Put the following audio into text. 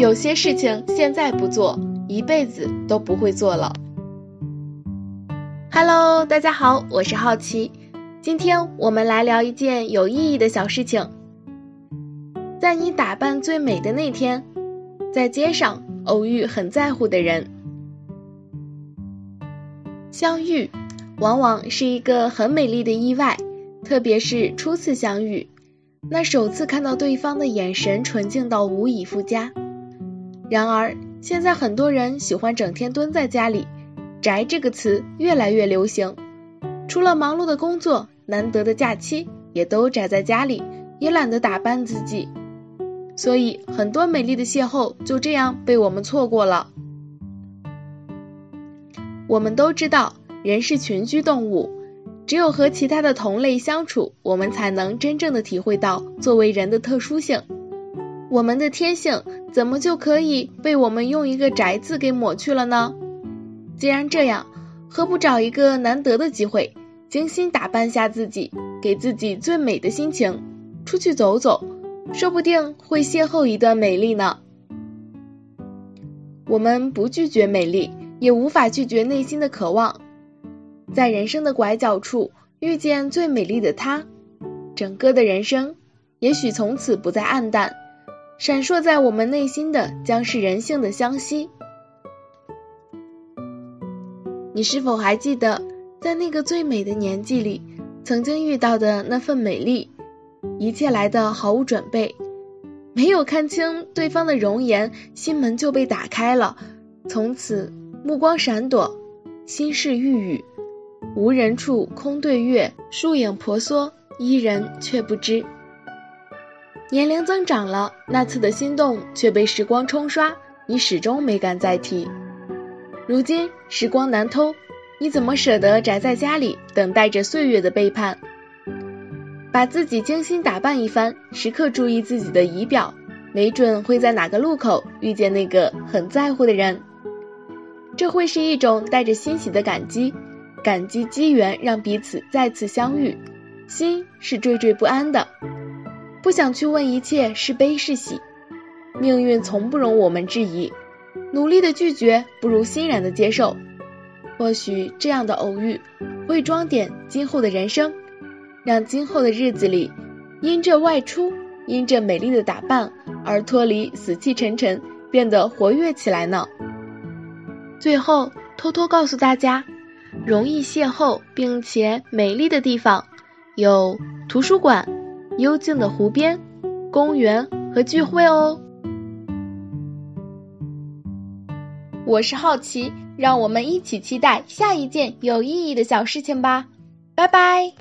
有些事情现在不做，一辈子都不会做了。Hello，大家好，我是好奇，今天我们来聊一件有意义的小事情。在你打扮最美的那天，在街上偶遇很在乎的人，相遇往往是一个很美丽的意外，特别是初次相遇，那首次看到对方的眼神纯净到无以复加。然而，现在很多人喜欢整天蹲在家里，“宅”这个词越来越流行。除了忙碌的工作，难得的假期也都宅在家里，也懒得打扮自己。所以，很多美丽的邂逅就这样被我们错过了。我们都知道，人是群居动物，只有和其他的同类相处，我们才能真正的体会到作为人的特殊性。我们的天性。怎么就可以被我们用一个“宅”字给抹去了呢？既然这样，何不找一个难得的机会，精心打扮下自己，给自己最美的心情，出去走走，说不定会邂逅一段美丽呢。我们不拒绝美丽，也无法拒绝内心的渴望，在人生的拐角处遇见最美丽的她，整个的人生也许从此不再暗淡。闪烁在我们内心的将是人性的相惜。你是否还记得，在那个最美的年纪里，曾经遇到的那份美丽？一切来的毫无准备，没有看清对方的容颜，心门就被打开了。从此目光闪躲，心事欲语，无人处空对月，树影婆娑，伊人却不知。年龄增长了，那次的心动却被时光冲刷，你始终没敢再提。如今时光难偷，你怎么舍得宅在家里等待着岁月的背叛？把自己精心打扮一番，时刻注意自己的仪表，没准会在哪个路口遇见那个很在乎的人。这会是一种带着欣喜的感激，感激机缘让彼此再次相遇，心是惴惴不安的。不想去问一切是悲是喜，命运从不容我们质疑。努力的拒绝不如欣然的接受。或许这样的偶遇会装点今后的人生，让今后的日子里因这外出，因这美丽的打扮而脱离死气沉沉，变得活跃起来呢。最后偷偷告诉大家，容易邂逅并且美丽的地方有图书馆。幽静的湖边、公园和聚会哦。我是好奇，让我们一起期待下一件有意义的小事情吧。拜拜。